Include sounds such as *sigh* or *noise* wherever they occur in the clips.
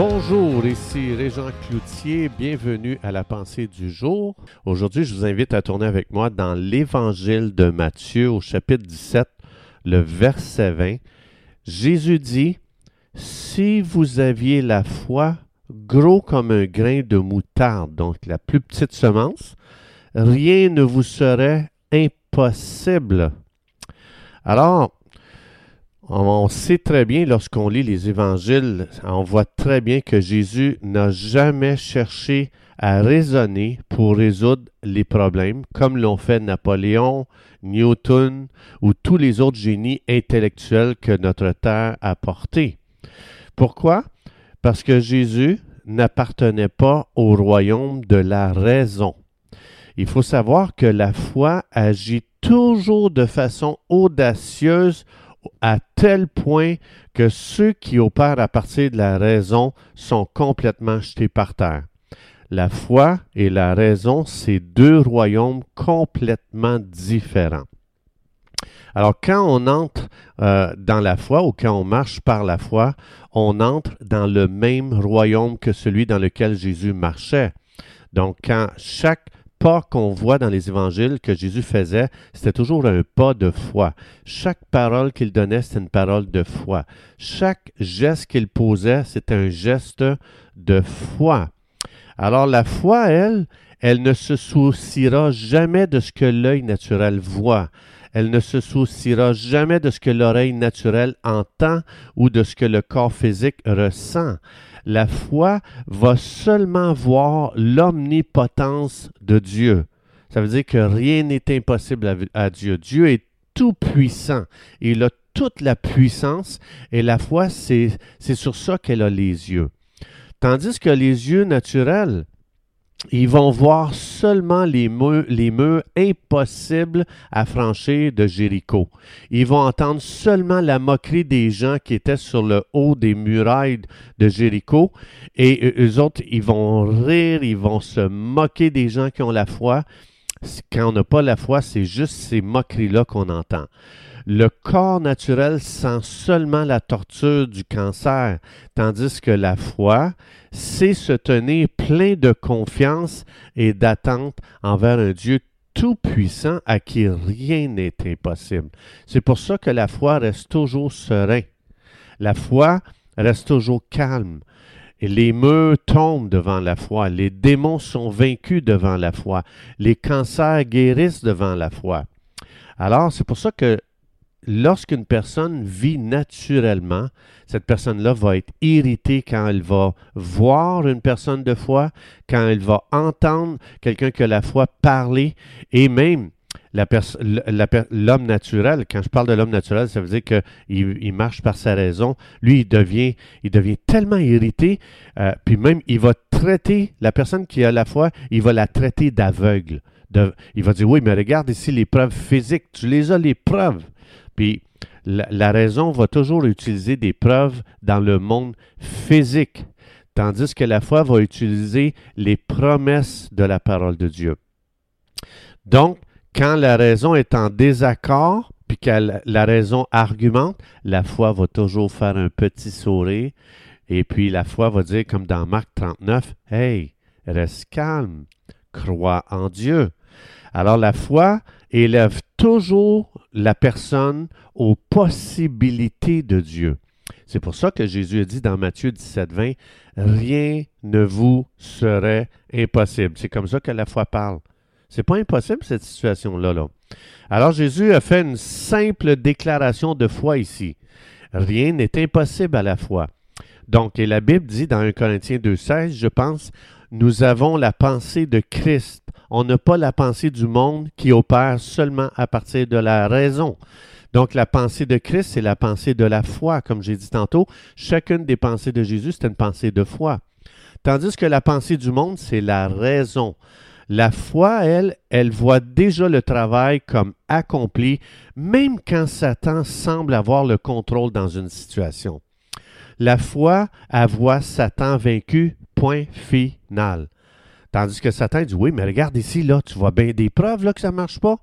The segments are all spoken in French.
Bonjour, ici Régent Cloutier, bienvenue à la pensée du jour. Aujourd'hui, je vous invite à tourner avec moi dans l'Évangile de Matthieu au chapitre 17, le verset 20. Jésus dit, Si vous aviez la foi gros comme un grain de moutarde, donc la plus petite semence, rien ne vous serait impossible. Alors, on sait très bien lorsqu'on lit les évangiles, on voit très bien que Jésus n'a jamais cherché à raisonner pour résoudre les problèmes, comme l'ont fait Napoléon, Newton ou tous les autres génies intellectuels que notre Terre a portés. Pourquoi? Parce que Jésus n'appartenait pas au royaume de la raison. Il faut savoir que la foi agit toujours de façon audacieuse à tel point que ceux qui opèrent à partir de la raison sont complètement jetés par terre. La foi et la raison, c'est deux royaumes complètement différents. Alors quand on entre euh, dans la foi ou quand on marche par la foi, on entre dans le même royaume que celui dans lequel Jésus marchait. Donc quand chaque pas qu'on voit dans les évangiles que Jésus faisait, c'était toujours un pas de foi. Chaque parole qu'il donnait, c'était une parole de foi. Chaque geste qu'il posait, c'était un geste de foi. Alors la foi, elle, elle ne se souciera jamais de ce que l'œil naturel voit. Elle ne se souciera jamais de ce que l'oreille naturelle entend ou de ce que le corps physique ressent. La foi va seulement voir l'omnipotence de Dieu. Ça veut dire que rien n'est impossible à, Dieu. Dieu est tout puissant. Il a toute la puissance et la foi, c'est sur ça qu'elle a les yeux. Tandis que les yeux naturels, ils vont voir seulement les murs, les murs, impossibles à franchir de Jéricho. Ils vont entendre seulement la moquerie des gens qui étaient sur le haut des murailles de Jéricho. Et eux autres, ils vont rire, ils vont se moquer des gens qui ont la foi. Quand on n'a pas la foi, c'est juste ces moqueries-là qu'on entend. Le corps naturel sent seulement la torture du cancer, tandis que la foi sait se tenir plein de confiance et d'attente envers un Dieu tout-puissant à qui rien n'est impossible. C'est pour ça que la foi reste toujours serein. La foi reste toujours calme. Les murs tombent devant la foi, les démons sont vaincus devant la foi, les cancers guérissent devant la foi. Alors, c'est pour ça que lorsqu'une personne vit naturellement, cette personne-là va être irritée quand elle va voir une personne de foi, quand elle va entendre quelqu'un qui la foi parler, et même l'homme naturel, quand je parle de l'homme naturel, ça veut dire qu'il il marche par sa raison. Lui, il devient, il devient tellement irrité, euh, puis même, il va traiter la personne qui a la foi, il va la traiter d'aveugle. il va dire, oui, mais regarde ici les preuves physiques, tu les as, les preuves. Puis la, raison va toujours utiliser des preuves dans le monde physique, tandis que la foi va utiliser les promesses de la parole de Dieu. Donc, quand la raison est en désaccord, puis que la raison argumente, la foi va toujours faire un petit sourire, et puis la foi va dire, comme dans Marc 39, Hey, reste calme, crois en Dieu. Alors la foi élève toujours la personne aux possibilités de Dieu. C'est pour ça que Jésus a dit dans Matthieu 17, 20, Rien ne vous serait impossible. C'est comme ça que la foi parle. C'est pas impossible cette situation-là. Là. Alors Jésus a fait une simple déclaration de foi ici. Rien n'est impossible à la foi. Donc, et la Bible dit dans 1 Corinthiens 2,16, je pense, nous avons la pensée de Christ. On n'a pas la pensée du monde qui opère seulement à partir de la raison. Donc, la pensée de Christ, c'est la pensée de la foi, comme j'ai dit tantôt. Chacune des pensées de Jésus, c'est une pensée de foi. Tandis que la pensée du monde, c'est la raison. La foi, elle, elle voit déjà le travail comme accompli, même quand Satan semble avoir le contrôle dans une situation. La foi, elle voit Satan vaincu, point final. Tandis que Satan dit Oui, mais regarde ici, là, tu vois bien des preuves là, que ça ne marche pas.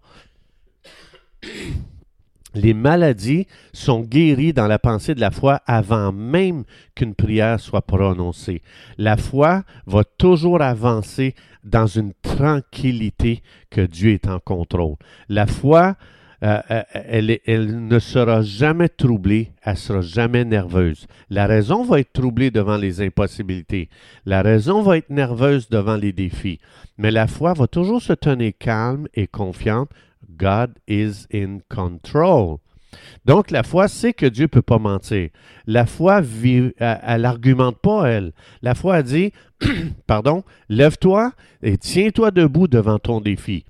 Les maladies sont guéries dans la pensée de la foi avant même qu'une prière soit prononcée. La foi va toujours avancer dans une tranquillité que Dieu est en contrôle. La foi, euh, euh, elle, elle, ne sera jamais troublée, elle sera jamais nerveuse. La raison va être troublée devant les impossibilités. La raison va être nerveuse devant les défis. Mais la foi va toujours se tenir calme et confiante God is in control. Donc, la foi sait que Dieu ne peut pas mentir. La foi, elle n'argumente pas, elle. La foi a dit, *clears throat* pardon, lève-toi et tiens-toi debout devant ton défi.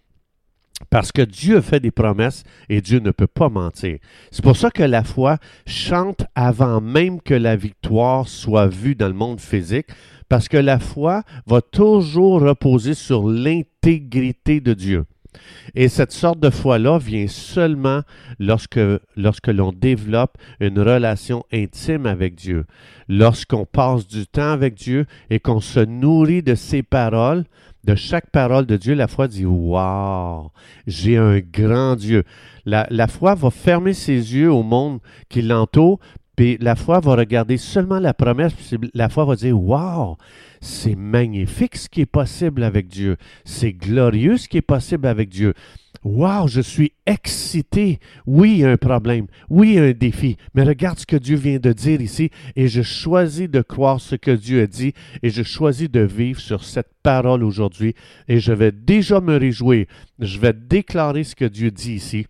Parce que Dieu fait des promesses et Dieu ne peut pas mentir. C'est pour ça que la foi chante avant même que la victoire soit vue dans le monde physique, parce que la foi va toujours reposer sur l'intégrité de Dieu. Et cette sorte de foi-là vient seulement lorsque, l'on développe une relation intime avec Dieu, lorsqu'on passe du temps avec Dieu et qu'on se nourrit de ses paroles, de chaque parole de Dieu, la foi dit Waouh, j'ai un grand Dieu. La, la foi va fermer ses yeux au monde qui l'entoure, puis la foi va regarder seulement la promesse, puis la foi va dire Waouh, c'est magnifique ce qui est possible avec Dieu. C'est glorieux ce qui est possible avec Dieu. Wow, je suis excité. Oui, il y a un problème. Oui, il y a un défi. Mais regarde ce que Dieu vient de dire ici et je choisis de croire ce que Dieu a dit et je choisis de vivre sur cette parole aujourd'hui et je vais déjà me réjouir. Je vais déclarer ce que Dieu dit ici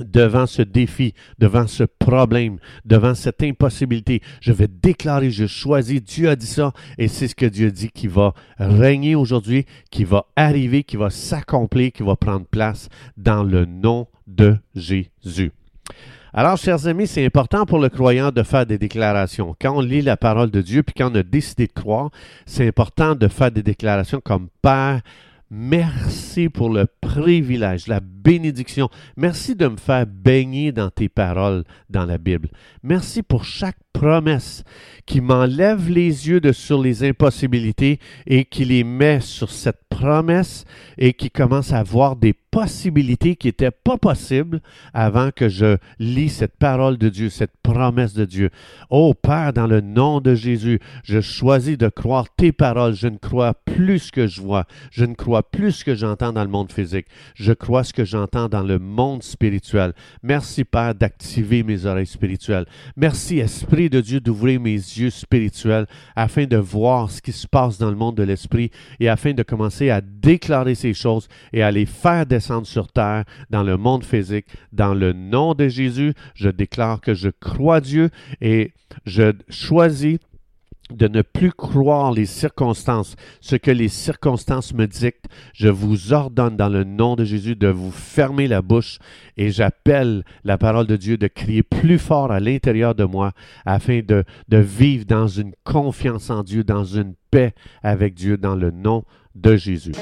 devant ce défi, devant ce problème, devant cette impossibilité. Je vais déclarer, je choisis, Dieu a dit ça, et c'est ce que Dieu dit qui va régner aujourd'hui, qui va arriver, qui va s'accomplir, qui va prendre place dans le nom de Jésus. Alors, chers amis, c'est important pour le croyant de faire des déclarations. Quand on lit la parole de Dieu, puis quand on a décidé de croire, c'est important de faire des déclarations comme Père, Merci pour le privilège, la bénédiction. Merci de me faire baigner dans tes paroles dans la Bible. Merci pour chaque promesse qui m'enlève les yeux de sur les impossibilités et qui les met sur cette promesse et qui commence à voir des possibilités qui n'étaient pas possibles avant que je lis cette parole de Dieu, cette promesse de Dieu. Oh Père, dans le nom de Jésus, je choisis de croire tes paroles. Je ne crois plus ce que je vois. Je ne crois plus ce que j'entends dans le monde physique. Je crois ce que j'entends dans le monde spirituel. Merci Père d'activer mes oreilles spirituelles. Merci Esprit de Dieu d'ouvrir mes yeux spirituels afin de voir ce qui se passe dans le monde de l'esprit et afin de commencer à déclarer ces choses et à les faire descendre sur terre dans le monde physique. Dans le nom de Jésus, je déclare que je crois Dieu et je choisis de ne plus croire les circonstances, ce que les circonstances me dictent. Je vous ordonne dans le nom de Jésus de vous fermer la bouche et j'appelle la parole de Dieu de crier plus fort à l'intérieur de moi afin de, de vivre dans une confiance en Dieu, dans une paix avec Dieu, dans le nom de Jésus.